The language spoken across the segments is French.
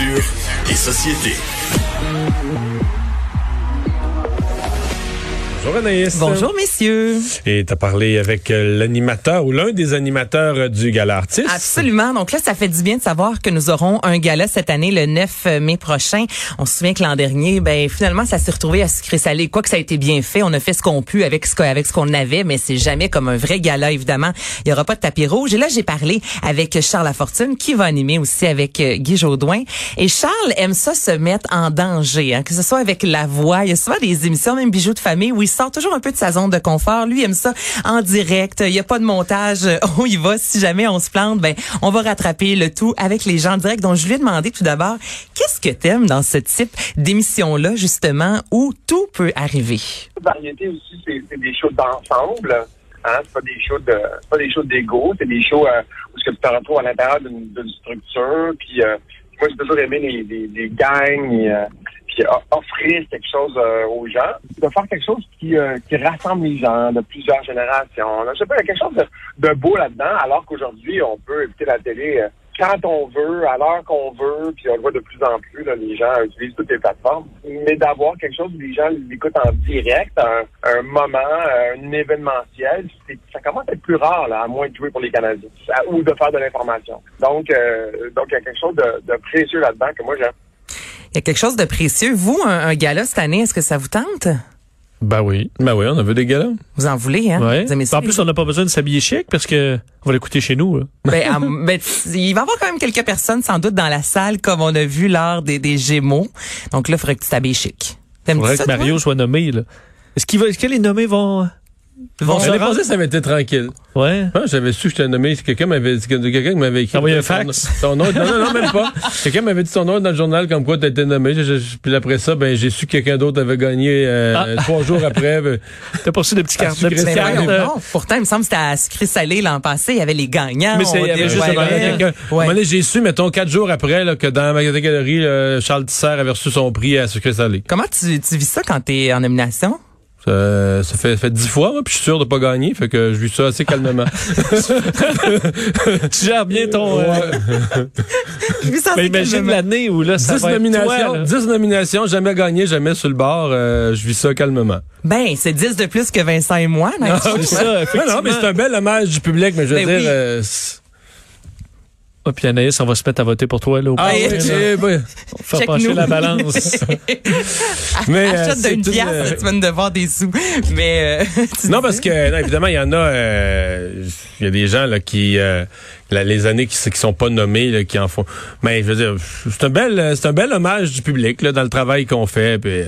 Et société. Bonjour Anaïs. Bonjour messieurs. Et t'as parlé avec euh, l'animateur ou l'un des animateurs euh, du gala artiste. Absolument. Donc là, ça fait du bien de savoir que nous aurons un gala cette année, le 9 mai prochain. On se souvient que l'an dernier, ben finalement, ça s'est retrouvé à sucré salé. Quoi que ça a été bien fait, on a fait ce qu'on pu avec ce avec ce qu'on avait, mais c'est jamais comme un vrai gala évidemment. Il y aura pas de tapis rouge. Et là, j'ai parlé avec Charles Lafortune qui va animer aussi avec euh, Guy Jodoin. Et Charles aime ça se mettre en danger, hein, que ce soit avec la voix. Il y a souvent des émissions, même bijoux de famille, où il sort toujours un peu de sa zone de confort. Lui aime ça en direct. Il n'y a pas de montage. On y va. Si jamais on se plante, ben on va rattraper le tout avec les gens en direct. Donc je lui ai demandé tout d'abord, qu'est-ce que t'aimes dans ce type d'émission-là, justement, où tout peut arriver? Variété aussi, c'est des choses d'ensemble. Hein? C'est pas des shows de pas des shows d'ego, c'est des shows euh, où ce que tu te retrouves à l'intérieur d'une structure. Puis euh, moi j'ai toujours aimé les, les, gangs euh, offrir quelque chose euh, aux gens, de faire quelque chose qui, euh, qui rassemble les gens de plusieurs générations. Je sais pas, il y a quelque chose de, beau là-dedans, alors qu'aujourd'hui, on peut écouter la télé euh, quand on veut, à l'heure qu'on veut, puis on le voit de plus en plus, là, les gens utilisent toutes les plateformes, mais d'avoir quelque chose où les gens l'écoutent en direct, un, moment, un événementiel, ça commence à être plus rare, là, à moins de jouer pour les Canadiens, ou de faire de l'information. Donc, donc il y a quelque chose de, de précieux là-dedans que moi j'aime. Il y a quelque chose de précieux. Vous, un, un gala cette année, est-ce que ça vous tente? Ben oui. Ben oui, on a vu des galas. Vous en voulez, hein? Ouais. Vous aimez ça, en plus, on n'a pas besoin de s'habiller chic parce que on va l'écouter chez nous. Là. Ben, um, ben, il va y avoir quand même quelques personnes, sans doute, dans la salle, comme on a vu lors des, des Gémeaux. Donc là, il faudrait que tu t'habilles chic. Il faudrait que Mario soit nommé. Là. Est-ce, qu'il va, est-ce que les nommés vont... Bon, L'année passée, ça m'était tranquille. Ouais. Ah, j'avais su que j'étais nommé. Quelqu'un m'avait quelqu'un m'avait écrit. Envoyé un fax. Ton nom. Non, non, non, même pas. quelqu'un m'avait dit ton nom dans le journal comme quoi tu étais nommé. Je, je, puis après ça, ben, j'ai su que quelqu'un d'autre avait gagné euh, ah. trois jours après. Ben, T'as pas reçu de petits cartes. De petites cartes. Non, pourtant, il me semble que c'était à sucré salé l'an passé. Il y avait les gagnants. Mais c'est, il y avait juste ouais. ouais. j'ai su, mettons, quatre jours après, là, que dans ma catégorie, euh, Charles Tisser avait reçu son prix à sucré salé. Comment tu, tu vis ça quand t'es en nomination? Ça, ça fait fait dix fois, moi, puis je suis sûr de pas gagner, fait que je vis ça assez calmement. tu gères bien ton. Euh... je vis ça Mais imagine l'année où là, ça 10 va nominations, toi, 10 nominations, jamais gagné, jamais sur le bord. Euh, je vis ça calmement. Ben, c'est 10 de plus que Vincent et moi. Non, c'est ça. Non, mais c'est un bel hommage du public, mais je veux ben dire. Oui. Euh, ah, puis Anaïs, on va se mettre à voter pour toi, là. Au ah, oui, oui, oui. On va faire pencher la balance. mais, Achète euh, d'une pièce, euh... tu vas nous devoir des sous. Mais, euh, non, parce que, non, évidemment, il y en a, il y a des gens, là, qui, la, les années qui, qui sont pas nommés, là, qui en font. Mais, je veux dire, c'est un bel, c'est un bel hommage du public, là, dans le travail qu'on fait, puis,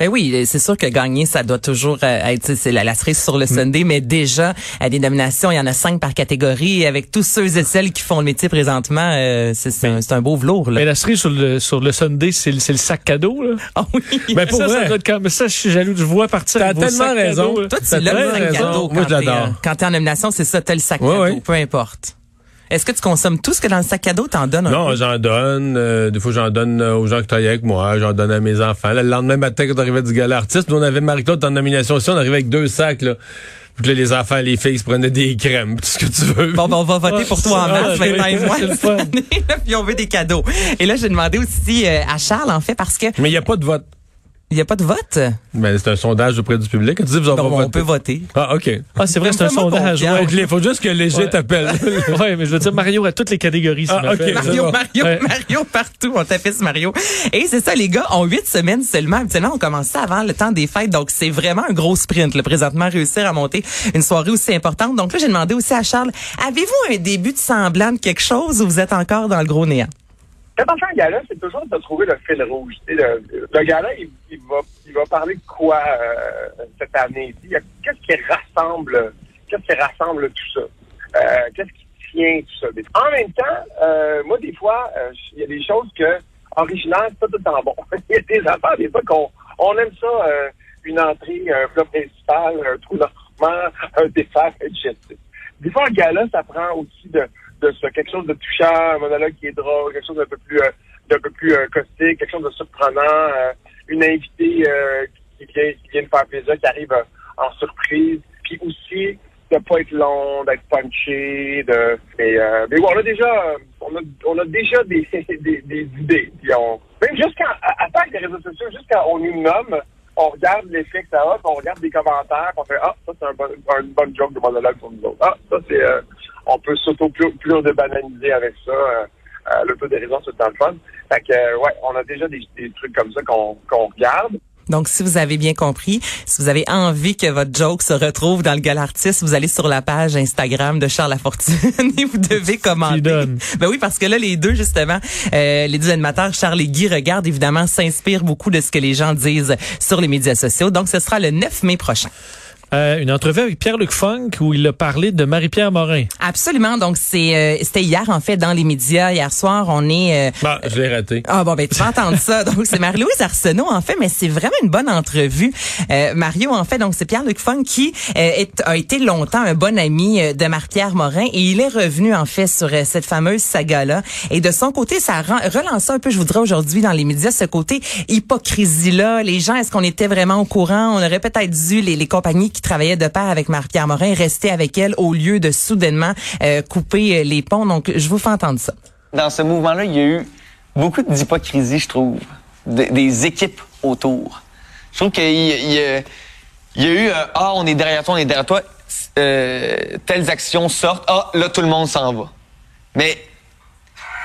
ben oui, c'est sûr que gagner, ça doit toujours euh, être c'est la, la cerise sur le Sunday, mais déjà à des nominations, il y en a cinq par catégorie. Avec tous ceux et celles qui font le métier présentement, euh, c'est un, un, beau velours. Là. Mais la cerise sur le sur le Sunday, c'est le, le sac cadeau. Là. Ah oui. Ben pour ça, vrai. ça, être comme ça. Je suis jaloux. Je vois partir. T'as tellement raison. Toi, tu l'as le sac cadeau. Moi, je quand l'adore. Quand t'es en nomination, c'est ça, t'as le sac Ouais, cadeau, ouais. peu importe. Est-ce que tu consommes tout ce que dans le sac cadeau, t'en donnes un Non, j'en donne. Euh, des fois, j'en donne euh, aux gens qui travaillent avec moi. J'en donne à mes enfants. Là, le lendemain matin, quand on arrivait du gala artiste, nous, on avait Marie-Claude en nomination aussi. On arrivait avec deux sacs, là. Puis là, les enfants, les filles, se prenaient des crèmes, tout ce que tu veux. Bon, ben, on va voter pour toi en Ah, mars, oui, Vincent et moi, c'est le cette année, là, puis on veut des cadeaux. Et là, j'ai demandé aussi euh, à Charles, en fait, parce que Mais il n'y a pas de vote. Il n'y a pas de vote? Ben, c'est un sondage auprès du public. Tu dis, vous pas on peut voter. Ah, OK. Ah, c'est vrai, c'est un sondage. Ouais. Il faut juste que Léger Ouais. t'appelle. ouais, mais je veux dire, Mario a toutes les catégories. Ah. Mario. Mario, Ouais. Mario partout. On tapisse Mario. Et c'est ça, les gars, en huit semaines seulement. Habituellement, on commence ça avant le temps des fêtes. Donc, c'est vraiment un gros sprint, le présentement, réussir à monter une soirée aussi importante. Donc là, j'ai demandé aussi à Charles, avez-vous un début de semblant de quelque chose ou vous êtes encore dans le gros néant? Quand on fait gala, c'est toujours de trouver le fil rouge. Le, le gala, il, va, il va parler de quoi euh, cette année? Qu'est-ce qui rassemble, qu'est-ce qui rassemble tout ça? Euh, qu'est-ce qui tient tout ça? En même temps, euh, moi, des fois, euh, il y a des choses que originales, c'est pas tout le temps bon. Il y a des affaires, des fois, qu'on on aime ça, euh, une entrée, un plat principal, un trou normand, un dessert, digestif. Des fois, un gala, ça prend aussi de, de ça, quelque chose de touchant, un monologue qui est drôle, quelque chose d'un peu plus, euh, d'un peu plus euh, caustique, quelque chose de surprenant, euh, une invitée euh, qui vient, qui vient de faire plaisir, qui arrive euh, en surprise, puis aussi de pas être long, d'être punché, de mais, mais bon, on a déjà on a, on a déjà des, des, des idées. Puis on, même jusqu'à à, à part les réseaux sociaux, jusqu'à on nous nomme, on regarde l'effet que ça a, on regarde des commentaires, puis on fait Ah, ça c'est un bon, une bonne joke de monologue pour nous autres. Ah, ça c'est euh, on peut s'auto plus, plus de banaliser avec ça. Euh, euh, L'autodérision, c'est dans le fun. Fait que euh, ouais, on a déjà des, des trucs comme ça qu'on qu'on regarde. Donc, si vous avez bien compris, si vous avez envie que votre joke se retrouve dans le gala artiste, vous allez sur la page Instagram de Charles Lafortune et vous devez commenter. donne. Ben oui, parce que là, les deux, justement, euh, les deux animateurs, Charles et Guy, regardent évidemment, s'inspirent beaucoup de ce que les gens disent sur les médias sociaux. Donc, ce sera le 9 mai prochain. Euh, une entrevue avec Pierre-Luc Funk où il a parlé de Marie-Pierre Morin. Absolument. Donc, c'est euh, c'était hier, en fait, dans les médias. Hier soir, on est... euh, Bah, je l'ai raté. Ah bon ben tu vas entendre ça. Donc c'est Marie-Louise Arsenault en fait, mais c'est vraiment une bonne entrevue. Euh, Mario en fait, donc c'est Pierre-Luc Funk qui euh, est- a été longtemps un bon ami euh, de Marc-Pierre Morin et il est revenu en fait sur cette fameuse saga-là. Et de son côté, ça relancé un peu, je voudrais aujourd'hui dans les médias, ce côté hypocrisie-là. Les gens, est-ce qu'on était vraiment au courant? On aurait peut-être dû, les, les compagnies qui travaillaient de pair avec Marc-Pierre Morin, rester avec elle au lieu de soudainement euh, couper euh, les ponts. Donc je vous fais entendre ça. Dans ce mouvement-là, il y a eu beaucoup d'hypocrisie, je trouve, de- des équipes autour. Je trouve qu'il y, y a- eu euh, Ah, on est derrière toi, on est derrière toi, telles actions sortent, ah, là, tout le monde s'en va. Mais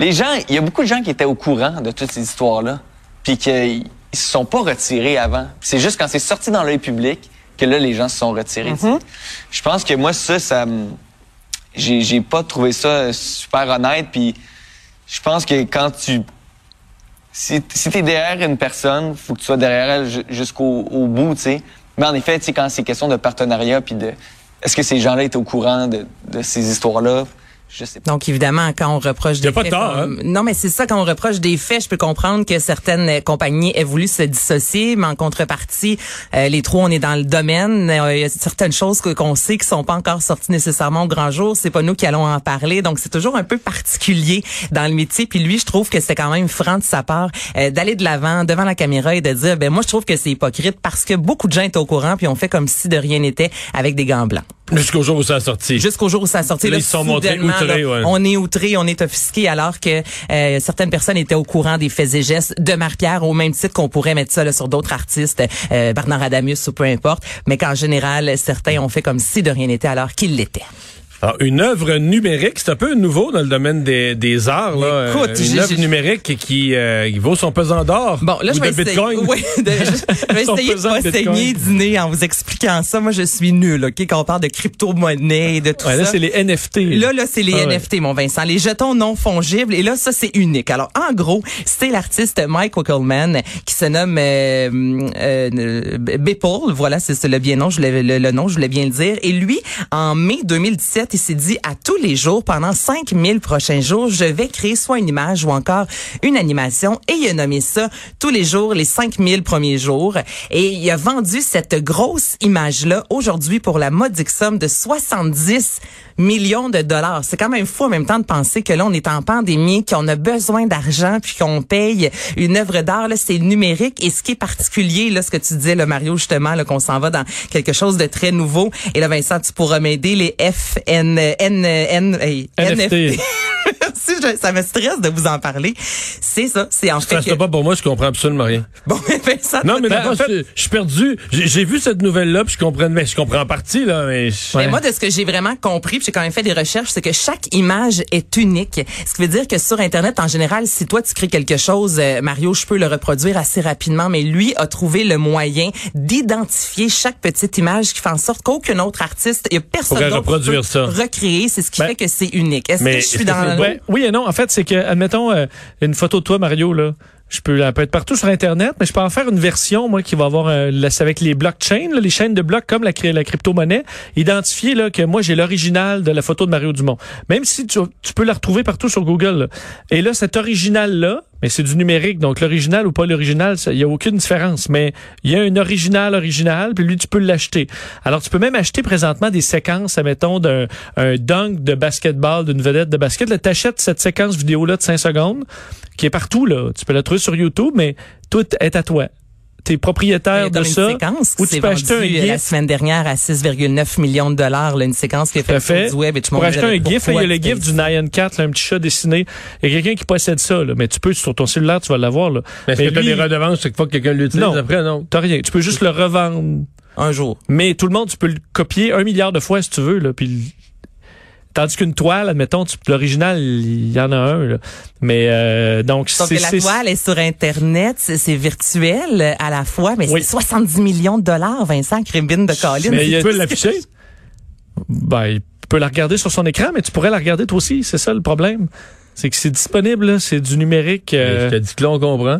les gens, il y a beaucoup de gens qui étaient au courant de toutes ces histoires-là, puis qu'ils se sont pas retirés avant. C'est juste quand c'est sorti dans l'œil public que là, les gens se sont retirés. sais. Je pense que moi, ça, ça j'ai j'ai pas trouvé ça super honnête puis je pense que quand tu si, si t'es derrière une personne faut que tu sois derrière elle ju- jusqu'au au bout tu sais mais en effet tu sais quand c'est question de partenariat puis de est-ce que ces gens-là étaient au courant de, de ces histoires-là? Je sais pas Donc évidemment, quand on reproche Y des a pas de faits, tort, hein? non mais c'est ça quand on reproche des faits, je peux comprendre que certaines euh, compagnies aient voulu se dissocier, mais en contrepartie, euh, les trois on est dans le domaine, Euh, il y a certaines choses que- qu'on sait qui sont pas encore sorties nécessairement au grand jour, c'est pas nous qui allons en parler, donc c'est toujours un peu particulier dans le métier. Puis lui, je trouve que c'était quand même franc de sa part euh, d'aller de l'avant devant la caméra et de dire, ben moi je trouve que c'est hypocrite parce que beaucoup de gens étaient au courant puis on fait comme si de rien n'était avec des gants blancs. Jusqu'au jour où ça a sorti. Jusqu'au jour où ça a sorti, Là, là, ils se sont montrés ouais. on est outré, on est offusqué, alors que euh, certaines personnes étaient au courant des faits et gestes de Marc-Pierre, au même titre qu'on pourrait mettre ça là, sur d'autres artistes, euh, Bernard Adamus ou peu importe, mais qu'en général, certains ont fait comme si de rien n'était alors qu'il l'était. Alors, une œuvre numérique, c'est un peu nouveau dans le domaine des, des arts. Là. Écoute, Euh, j'ai- une œuvre numérique qui, euh, qui vaut son pesant d'or. Bon, là, ou je vais de essayer, Bitcoin. oui, de- je, je vais essayer de pas saigner du nez en vous expliquant ça. Moi, je suis nulle, OK, quand on parle de crypto-monnaie et de tout Ouais, ça. là, c'est les NFT. Là, là, c'est les Ah ouais. NFT, mon Vincent. Les jetons non fongibles. Et là, ça, c'est unique. Alors, en gros, c'est l'artiste Mike Wickelman qui se nomme euh, euh, Beeple. Voilà, c'est c'est le bien nom. Je voulais, le, le nom, je voulais bien le dire. Et lui, en mai 2017, il s'est dit à tous les jours, pendant 5000 prochains jours, je vais créer soit une image ou encore une animation. Et il a nommé ça tous les jours, les 5000 premiers jours. Et il a vendu cette grosse image-là aujourd'hui pour la modique somme de 70 millions de dollars. C'est quand même fou en même temps de penser que là, on est en pandémie, qu'on a besoin d'argent, puis qu'on paye une œuvre d'art. Là, c'est numérique. Et ce qui est particulier, là, ce que tu disais, le Mario, justement, là, qu'on s'en va dans quelque chose de très nouveau. Et là, Vincent, tu pourras m'aider, les FN, N, N, hey, NFT. si je- ça me stresse de vous en parler. C'est ça. C'est en fait Stresse que... pas pour moi, je comprends absolument rien. Bon, Vincent, Non, toi, mais t'as- d'abord, je, suis perdu. J'ai vu cette nouvelle-là, puis je comprends, mais je comprends en partie, là, mais... je- Mais moi, de ce que j'ai vraiment compris, puis j'ai quand même fait des recherches, c'est que chaque image est unique. Ce qui veut dire que sur Internet, en général, si toi, tu crées quelque chose, euh, Mario, je peux le reproduire assez rapidement, mais lui a trouvé le moyen d'identifier chaque petite image qui fait en sorte qu'aucun autre artiste, il y a personne d'autre reproduire peut ça. recréer. C'est ce qui Ben, fait que c'est unique. Est-ce que je suis dans... Ouais, oui et non. En fait, c'est que, admettons, euh, une photo de toi, Mario, là, Je peux, elle peut être partout sur Internet, mais je peux en faire une version, moi, qui va avoir, euh, avec les blockchains, là, les chaînes de blocs comme la, la crypto-monnaie, identifier là, que moi, j'ai l'original de la photo de Mario Dumont. Même si tu, tu peux la retrouver partout sur Google. là. Et là, cet original-là, mais c'est du numérique, donc l'original ou pas l'original, il y a aucune différence. Mais il y a un original original, puis lui, tu peux l'acheter. Alors, tu peux même acheter présentement des séquences, admettons, d'un un dunk de basketball, d'une vedette de basket. Là, t'achètes cette séquence vidéo-là de 5 secondes, qui est partout, là. Tu peux la trouver sur YouTube, mais tout est à toi. T'es propriétaire Il y a de comme ça. une séquence Ou tu peux acheter un euh, la GIF. semaine dernière à 6,9 millions de dollars, là, une séquence qui est faite fait. sur du web et tu Pour acheter un GIF, là, il y a le GIF du Nyan Cat, là, un petit chat dessiné. Il y a quelqu'un qui possède ça, là. Mais tu peux, sur ton cellulaire, tu vas l'avoir, là. Mais est-ce que t'as des redevances chaque fois que quelqu'un l'utilise Non. après, non? T'as rien. Tu peux juste le revendre. un jour. Mais tout le monde, tu peux le copier un milliard de fois si tu veux. Là, puis le- Tandis qu'une toile, admettons, tu- l'original, il y en a un. Là. Mais euh, donc, Sauf c'est... que la toile est sur Internet, c'est virtuel euh, à la fois, mais Oui. c'est 70 millions de dollars, Vincent Crimbine de Colin. Mais il peux l'afficher? Ben, il peut la regarder sur son écran, mais tu pourrais la regarder toi aussi. C'est ça le problème. C'est que c'est disponible, là, c'est du numérique. euh, Je te dis que là, on comprend.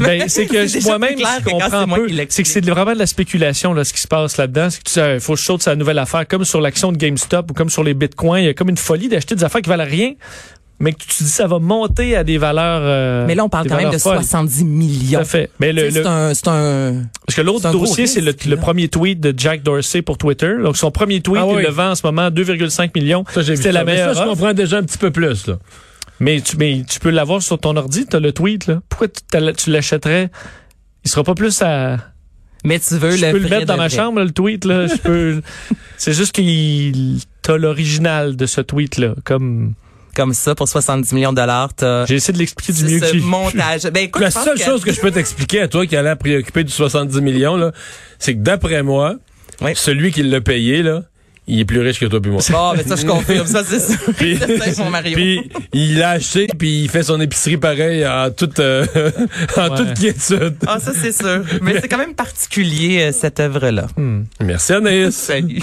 Ben, c'est que C'est déjà moi-même, je que comprends c'est un peu. C'est que c'est vraiment de la spéculation, là, ce qui se passe là-dedans. C'est que tu sais, il faut que je saute sa nouvelle affaire, comme sur l'action de GameStop ou comme sur les bitcoins. Il y a comme une folie d'acheter des affaires qui valent rien, mais que tu te dis ça va monter à des valeurs. euh, Mais là, on parle quand même de folles. 70 Tout millions. à fait. Mais le, Tu sais, le- C'est un, c'est un, parce que l'autre dossier, c'est le, premier tweet de Jack Dorsey pour Twitter. Donc, son premier tweet, Ah oui. il le vend en ce moment à 2,5 millions. Ça, j'ai vu C'était la Mais meilleure ça, je comprends déjà un petit peu plus, là. Mais tu, mais tu peux l'avoir sur ton ordi, t'as le tweet, là. Pourquoi tu, tu l'achèterais? Il sera pas plus à... mais tu veux Je le peux le mettre dans ma vrai. chambre, le tweet, là. Je peux... C'est juste qu'il... T'as l'original de ce tweet-là. Comme... Comme ça, pour 70 millions de dollars, t'as J'ai essayé de l'expliquer du mieux que ce pu. montage. Ben, écoute, La seule que- chose que je peux t'expliquer à toi qui a l'air préoccupé du 70 millions, là, c'est que d'après moi, Oui. celui qui l'a payé, là, il est plus riche que toi puis moi. Bon, mais ça, je confirme. Ça, c'est sûr. Puis, C'est mon Mario. puis il l'a acheté, puis il fait son épicerie pareil en toute, euh, en Ouais. toute quiétude. Ah, ça, c'est sûr. Mais c'est quand même particulier, euh, cette œuvre-là. Hmm. Merci Anaïs. Salut.